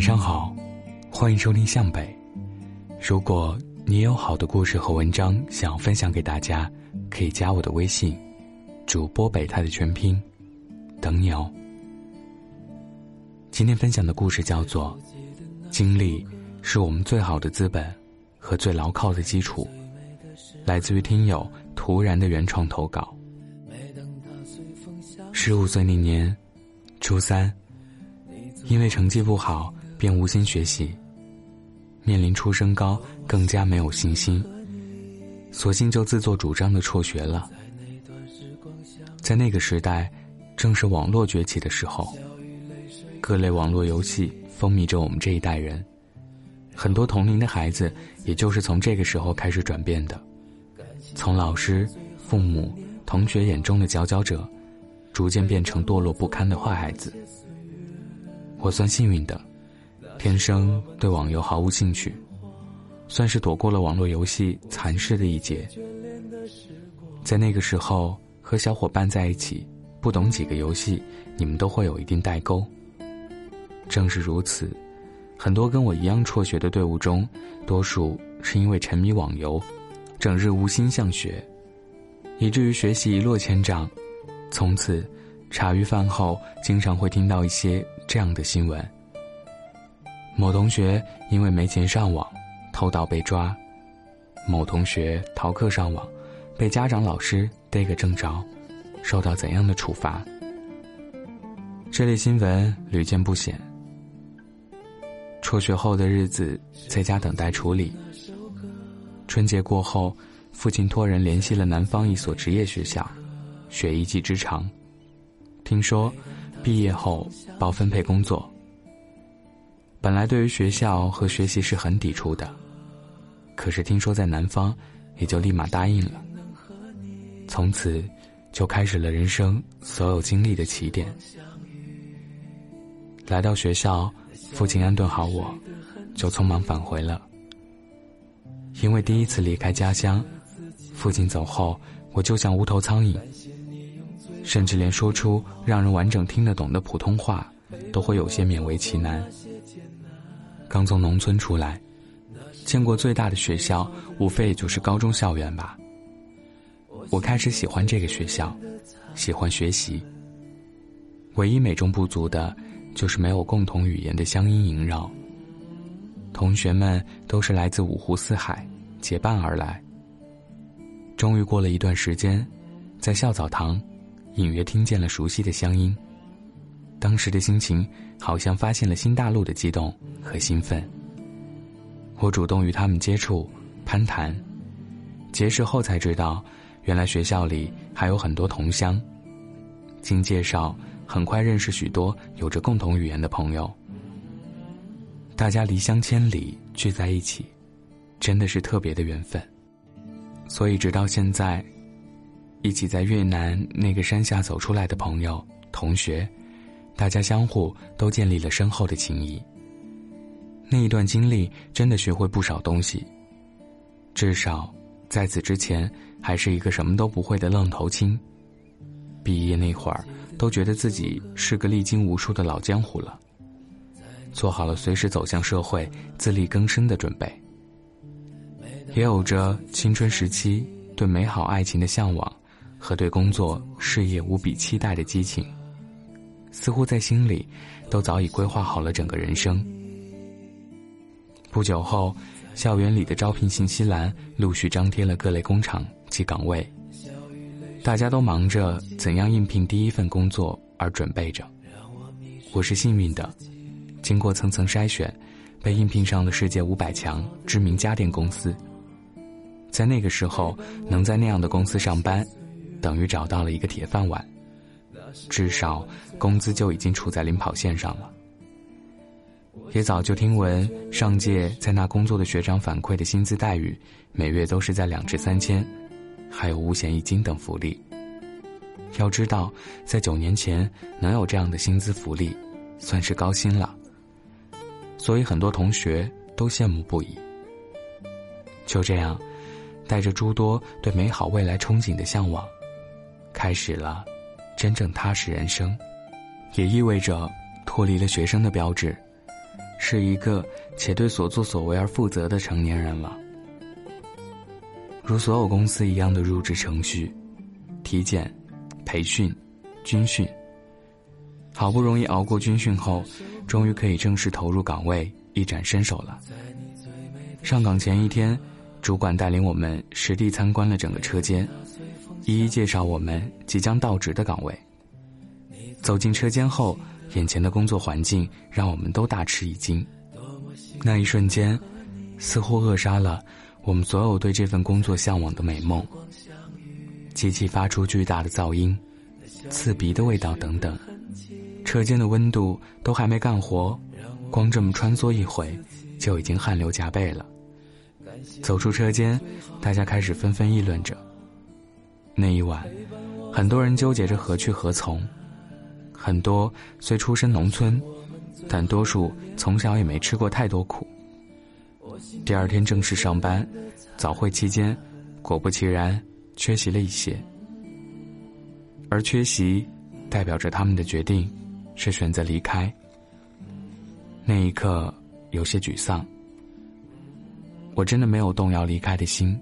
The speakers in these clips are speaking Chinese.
晚上好，欢迎收听向北。如果你有好的故事和文章想要分享给大家，可以加我的微信，主播北太的全拼，等你哦。今天分享的故事叫做《经历是我们最好的资本和最牢靠的基础》，来自于听友突然的原创投稿。十五岁那年，初三，因为成绩不好，便无心学习。面临初升高，更加没有信心，索性就自作主张的辍学了。在那个时代，正是网络崛起的时候，各类网络游戏风靡着我们这一代人。很多同龄的孩子，也就是从这个时候开始转变的，从老师、父母、同学眼中的佼佼者，逐渐变成堕落不堪的坏孩子。我算幸运的。天生对网游毫无兴趣，算是躲过了网络游戏残世的一劫。在那个时候，和小伙伴在一起，不懂几个游戏，你们都会有一定代沟。正是如此，很多跟我一样辍学的队伍中，多数是因为沉迷网游，整日无心向学，以至于学习一落千丈。从此，茶余饭后经常会听到一些这样的新闻。某同学因为没钱上网，偷盗被抓；某同学逃课上网，被家长老师逮个正着，受到怎样的处罚？这类新闻屡见不鲜。辍学后的日子，在家等待处理。春节过后，父亲托人联系了南方一所职业学校，学一技之长。听说，毕业后包分配工作。本来对于学校和学习是很抵触的，可是听说在南方，也就立马答应了。从此，就开始了人生所有经历的起点。来到学校，父亲安顿好我，就匆忙返回了。因为第一次离开家乡，父亲走后，我就像无头苍蝇，甚至连说出让人完整听得懂的普通话，都会有些勉为其难。刚从农村出来，见过最大的学校，无非也就是高中校园吧。我开始喜欢这个学校，喜欢学习。唯一美中不足的，就是没有共同语言的乡音萦绕。同学们都是来自五湖四海，结伴而来。终于过了一段时间，在校澡堂，隐约听见了熟悉的乡音。当时的心情，好像发现了新大陆的激动和兴奋。我主动与他们接触、攀谈，结识后才知道，原来学校里还有很多同乡。经介绍，很快认识许多有着共同语言的朋友。大家离乡千里聚在一起，真的是特别的缘分。所以直到现在，一起在越南那个山下走出来的朋友、同学。大家相互都建立了深厚的情谊。那一段经历真的学会不少东西。至少，在此之前还是一个什么都不会的愣头青。毕业那会儿，都觉得自己是个历经无数的老江湖了，做好了随时走向社会、自力更生的准备。也有着青春时期对美好爱情的向往，和对工作事业无比期待的激情。似乎在心里，都早已规划好了整个人生。不久后，校园里的招聘信息栏陆续张贴了各类工厂及岗位，大家都忙着怎样应聘第一份工作而准备着。我是幸运的，经过层层筛选，被应聘上了世界五百强知名家电公司。在那个时候，能在那样的公司上班，等于找到了一个铁饭碗。至少工资就已经处在领跑线上了。也早就听闻上届在那工作的学长反馈的薪资待遇，每月都是在两至三千，还有五险一金等福利。要知道，在九年前能有这样的薪资福利，算是高薪了。所以很多同学都羡慕不已。就这样，带着诸多对美好未来憧憬的向往，开始了。真正踏实人生，也意味着脱离了学生的标志，是一个且对所作所为而负责的成年人了。如所有公司一样的入职程序、体检、培训、军训。好不容易熬过军训后，终于可以正式投入岗位，一展身手了。上岗前一天，主管带领我们实地参观了整个车间，一一介绍我们即将到职的岗位。走进车间后，眼前的工作环境让我们都大吃一惊。那一瞬间，似乎扼杀了我们所有对这份工作向往的美梦。机器发出巨大的噪音、刺鼻的味道等等。车间的温度都还没干活，光这么穿梭一回，就已经汗流浃背了。走出车间，大家开始纷纷议论着。那一晚，很多人纠结着何去何从。很多虽出身农村，但多数从小也没吃过太多苦。第二天正式上班，早会期间，果不其然缺席了一些。而缺席，代表着他们的决定。是选择离开。那一刻有些沮丧。我真的没有动摇离开的心。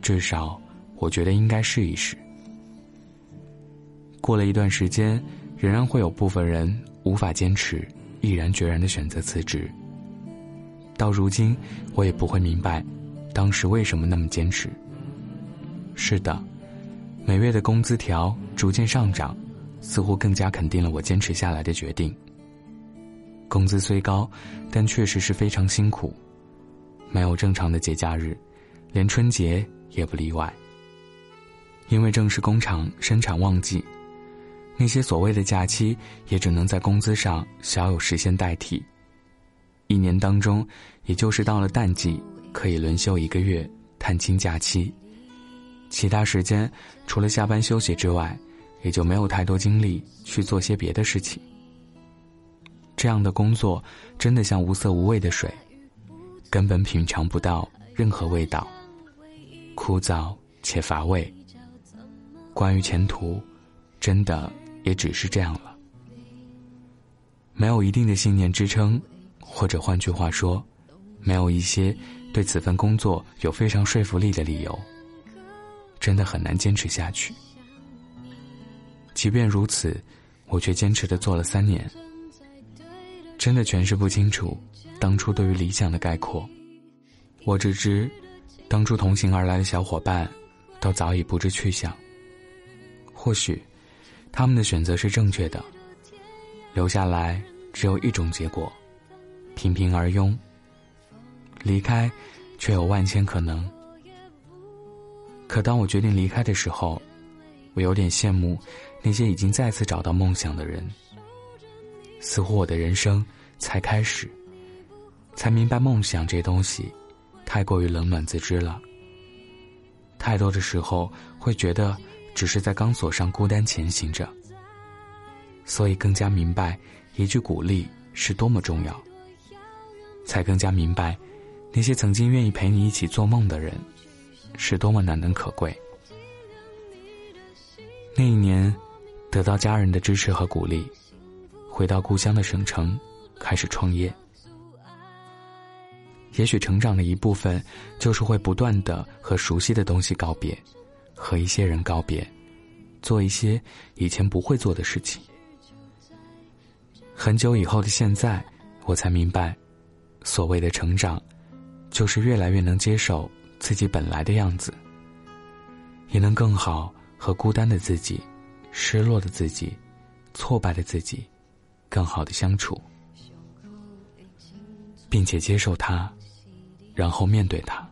至少，我觉得应该试一试。过了一段时间，仍然会有部分人无法坚持，毅然决然的选择辞职。到如今，我也不会明白，当时为什么那么坚持。是的，每月的工资条逐渐上涨。似乎更加肯定了我坚持下来的决定。工资虽高，但确实是非常辛苦，没有正常的节假日，连春节也不例外。因为正是工厂生产旺季，那些所谓的假期也只能在工资上小有实现代替。一年当中，也就是到了淡季可以轮休一个月探亲假期，其他时间除了下班休息之外。也就没有太多精力去做些别的事情。这样的工作真的像无色无味的水，根本品尝不到任何味道，枯燥且乏味。关于前途，真的也只是这样了。没有一定的信念支撑，或者换句话说，没有一些对此份工作有非常说服力的理由，真的很难坚持下去。即便如此，我却坚持的做了三年。真的诠释不清楚当初对于理想的概括。我只知，当初同行而来的小伙伴，都早已不知去向。或许，他们的选择是正确的。留下来只有一种结果：平平而庸。离开，却有万千可能。可当我决定离开的时候，我有点羡慕。那些已经再次找到梦想的人，似乎我的人生才开始，才明白梦想这东西太过于冷暖自知了。太多的时候会觉得只是在钢索上孤单前行着，所以更加明白一句鼓励是多么重要，才更加明白那些曾经愿意陪你一起做梦的人是多么难能可贵。那一年。得到家人的支持和鼓励，回到故乡的省城，开始创业。也许成长的一部分，就是会不断的和熟悉的东西告别，和一些人告别，做一些以前不会做的事情。很久以后的现在，我才明白，所谓的成长，就是越来越能接受自己本来的样子，也能更好和孤单的自己。失落的自己，挫败的自己，更好的相处，并且接受他，然后面对他。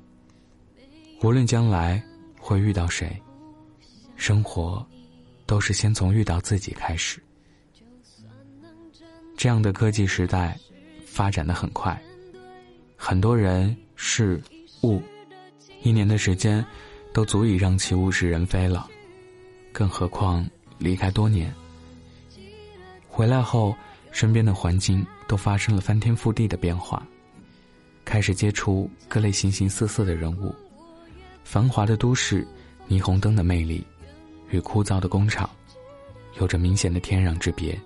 无论将来会遇到谁，生活都是先从遇到自己开始。这样的科技时代发展的很快，很多人事物，一年的时间都足以让其物是人非了，更何况。离开多年，回来后，身边的环境都发生了翻天覆地的变化，开始接触各类形形色色的人物，繁华的都市，霓虹灯的魅力，与枯燥的工厂，有着明显的天壤之别。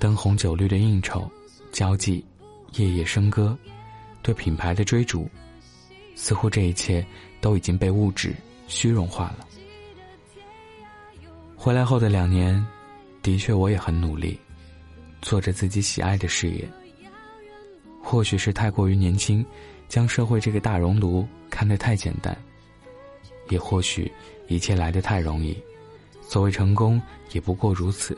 灯红酒绿的应酬，交际、夜夜笙歌、对品牌的追逐，似乎这一切都已经被物质虚荣化了。回来后的两年，的确我也很努力，做着自己喜爱的事业。或许是太过于年轻，将社会这个大熔炉看得太简单；也或许一切来得太容易，所谓成功也不过如此。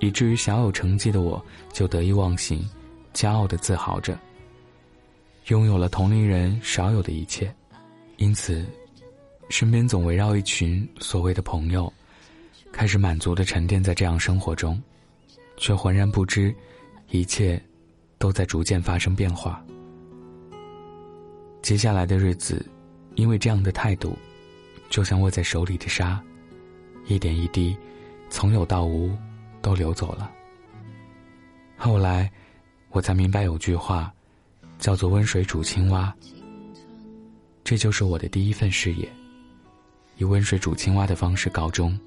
以至于小有成绩的我，就得意忘形，骄傲的自豪着，拥有了同龄人少有的一切，因此，身边总围绕一群所谓的朋友，开始满足的沉淀在这样生活中，却浑然不知，一切，都在逐渐发生变化。接下来的日子，因为这样的态度，就像握在手里的沙，一点一滴，从有到无。都流走了。后来，我才明白有句话，叫做“温水煮青蛙”。这就是我的第一份事业，以温水煮青蛙的方式告终。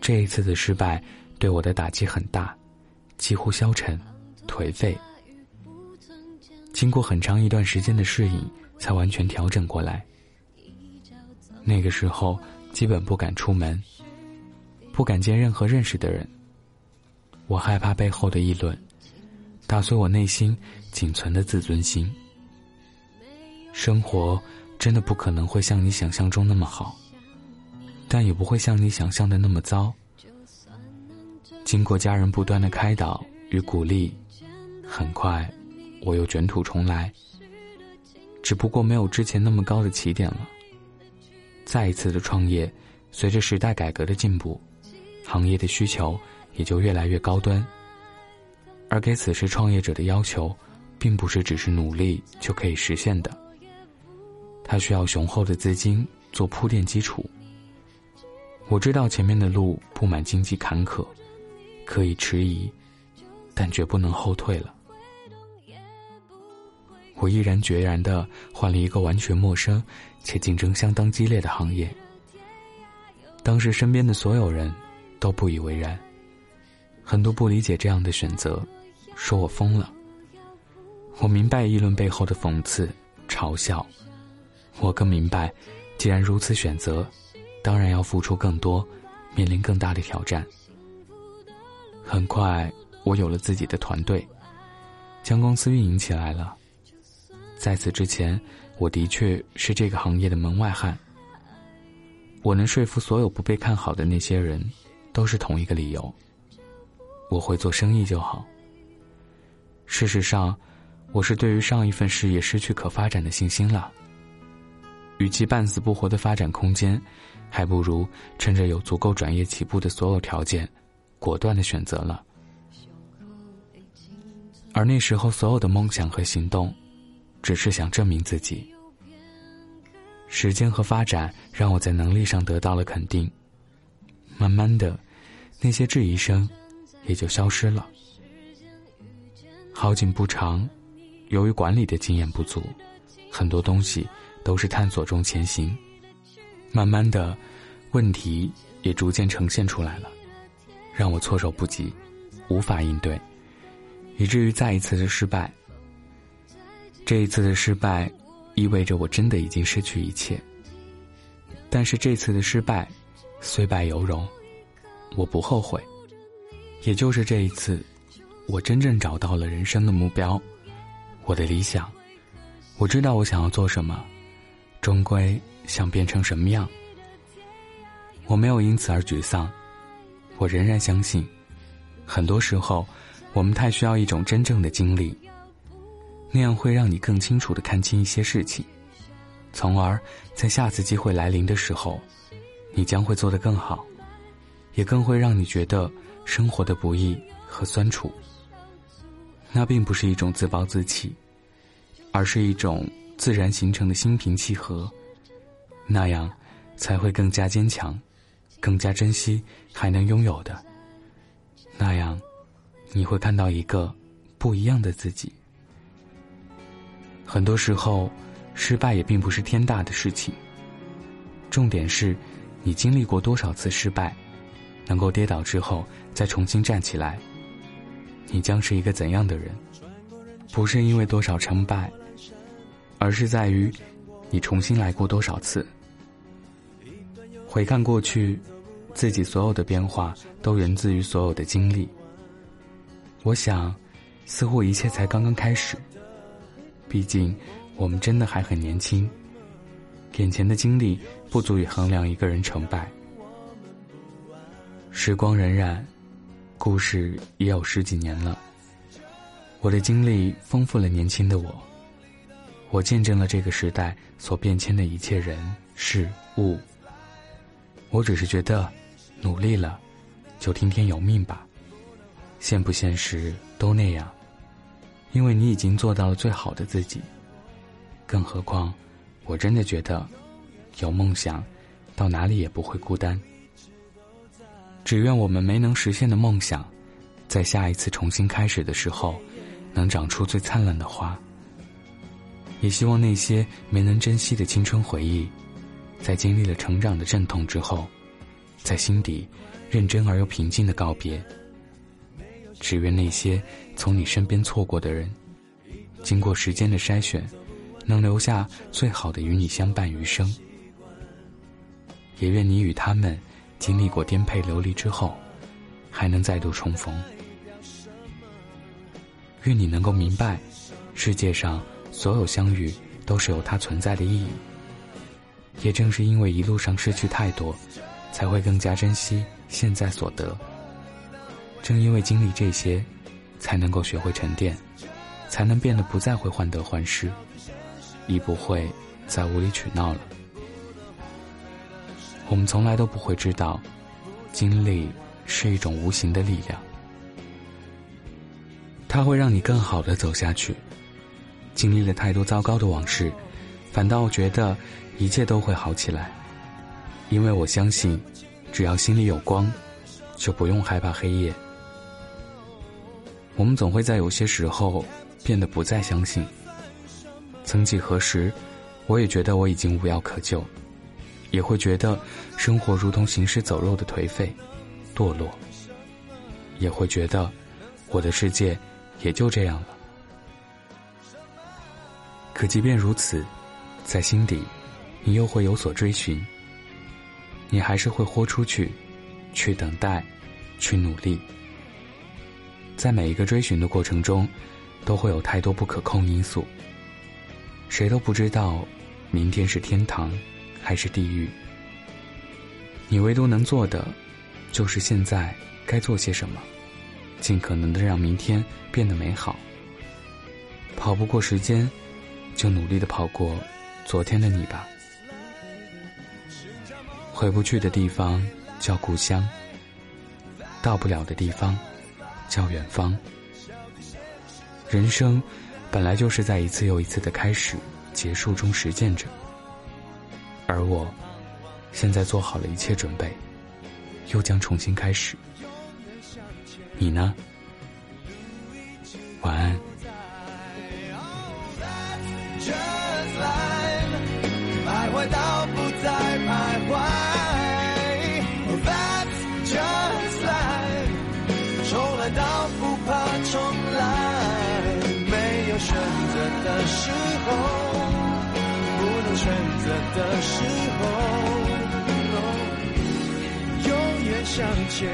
这一次的失败对我的打击很大，几乎消沉、颓废。经过很长一段时间的适应，才完全调整过来。那个时候，基本不敢出门。不敢见任何认识的人。我害怕背后的议论，打碎我内心仅存的自尊心。生活真的不可能会像你想象中那么好，但也不会像你想象的那么糟。经过家人不断的开导与鼓励，很快我又卷土重来。只不过没有之前那么高的起点了。再一次的创业，随着时代改革的进步。行业的需求也就越来越高端，而给此时创业者的要求，并不是只是努力就可以实现的。他需要雄厚的资金做铺垫基础。我知道前面的路布满荆棘坎坷，可以迟疑，但绝不能后退了。我毅然决然的换了一个完全陌生且竞争相当激烈的行业。当时身边的所有人。都不以为然，很多不理解这样的选择，说我疯了。我明白议论背后的讽刺、嘲笑，我更明白，既然如此选择，当然要付出更多，面临更大的挑战。很快，我有了自己的团队，将公司运营起来了。在此之前，我的确是这个行业的门外汉。我能说服所有不被看好的那些人。都是同一个理由。我会做生意就好。事实上，我是对于上一份事业失去可发展的信心了。与其半死不活的发展空间，还不如趁着有足够转业起步的所有条件，果断的选择了。而那时候，所有的梦想和行动，只是想证明自己。时间和发展让我在能力上得到了肯定，慢慢的。那些质疑声也就消失了。好景不长，由于管理的经验不足，很多东西都是探索中前行。慢慢的，问题也逐渐呈现出来了，让我措手不及，无法应对，以至于再一次的失败。这一次的失败，意味着我真的已经失去一切。但是这次的失败，虽败犹荣。我不后悔，也就是这一次，我真正找到了人生的目标，我的理想。我知道我想要做什么，终归想变成什么样。我没有因此而沮丧，我仍然相信，很多时候，我们太需要一种真正的经历，那样会让你更清楚的看清一些事情，从而在下次机会来临的时候，你将会做得更好。也更会让你觉得生活的不易和酸楚。那并不是一种自暴自弃，而是一种自然形成的心平气和。那样，才会更加坚强，更加珍惜还能拥有的。那样，你会看到一个不一样的自己。很多时候，失败也并不是天大的事情。重点是，你经历过多少次失败。能够跌倒之后再重新站起来，你将是一个怎样的人，不是因为多少成败，而是在于你重新来过多少次。回看过去，自己所有的变化都源自于所有的经历。我想，似乎一切才刚刚开始。毕竟，我们真的还很年轻，眼前的经历不足以衡量一个人成败。时光荏苒，故事也有十几年了。我的经历丰富了年轻的我，我见证了这个时代所变迁的一切人事物。我只是觉得，努力了，就听天由命吧。现不现实都那样，因为你已经做到了最好的自己。更何况，我真的觉得，有梦想，到哪里也不会孤单。只愿我们没能实现的梦想，在下一次重新开始的时候，能长出最灿烂的花。也希望那些没能珍惜的青春回忆，在经历了成长的阵痛之后，在心底认真而又平静的告别。只愿那些从你身边错过的人，经过时间的筛选，能留下最好的与你相伴余生。也愿你与他们经历过颠沛流离之后，还能再度重逢。愿你能够明白，世界上所有相遇都是有它存在的意义。也正是因为一路上失去太多，才会更加珍惜现在所得。正因为经历这些，才能够学会沉淀，才能变得不再会患得患失，亦不会再无理取闹了。我们从来都不会知道，经历是一种无形的力量，它会让你更好的走下去。经历了太多糟糕的往事，反倒觉得一切都会好起来，因为我相信，只要心里有光，就不用害怕黑夜。我们总会在有些时候变得不再相信。曾几何时，我也觉得我已经无药可救，也会觉得生活如同行尸走肉的颓废、堕落，也会觉得我的世界也就这样了。可即便如此，在心底，你又会有所追寻。你还是会豁出去，去等待，去努力。在每一个追寻的过程中，都会有太多不可控因素。谁都不知道，明天是天堂，还是地狱。你唯独能做的，就是现在该做些什么，尽可能的让明天变得美好。跑不过时间，就努力的跑过昨天的你吧。回不去的地方叫故乡，到不了的地方。叫远方。人生本来就是在一次又一次的开始、结束中实践着，而我，现在做好了一切准备，又将重新开始。你呢？晚安。时候，永远向前，